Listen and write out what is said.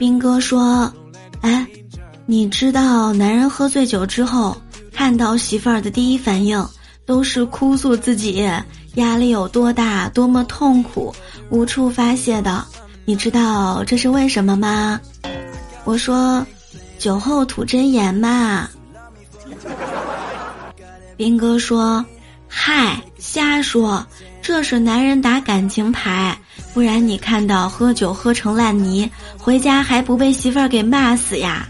兵哥说：“哎，你知道男人喝醉酒之后看到媳妇儿的第一反应都是哭诉自己压力有多大，多么痛苦，无处发泄的。你知道这是为什么吗？”我说：“酒后吐真言嘛。”兵哥说：“嗨，瞎说，这是男人打感情牌。”不然你看到喝酒喝成烂泥，回家还不被媳妇儿给骂死呀？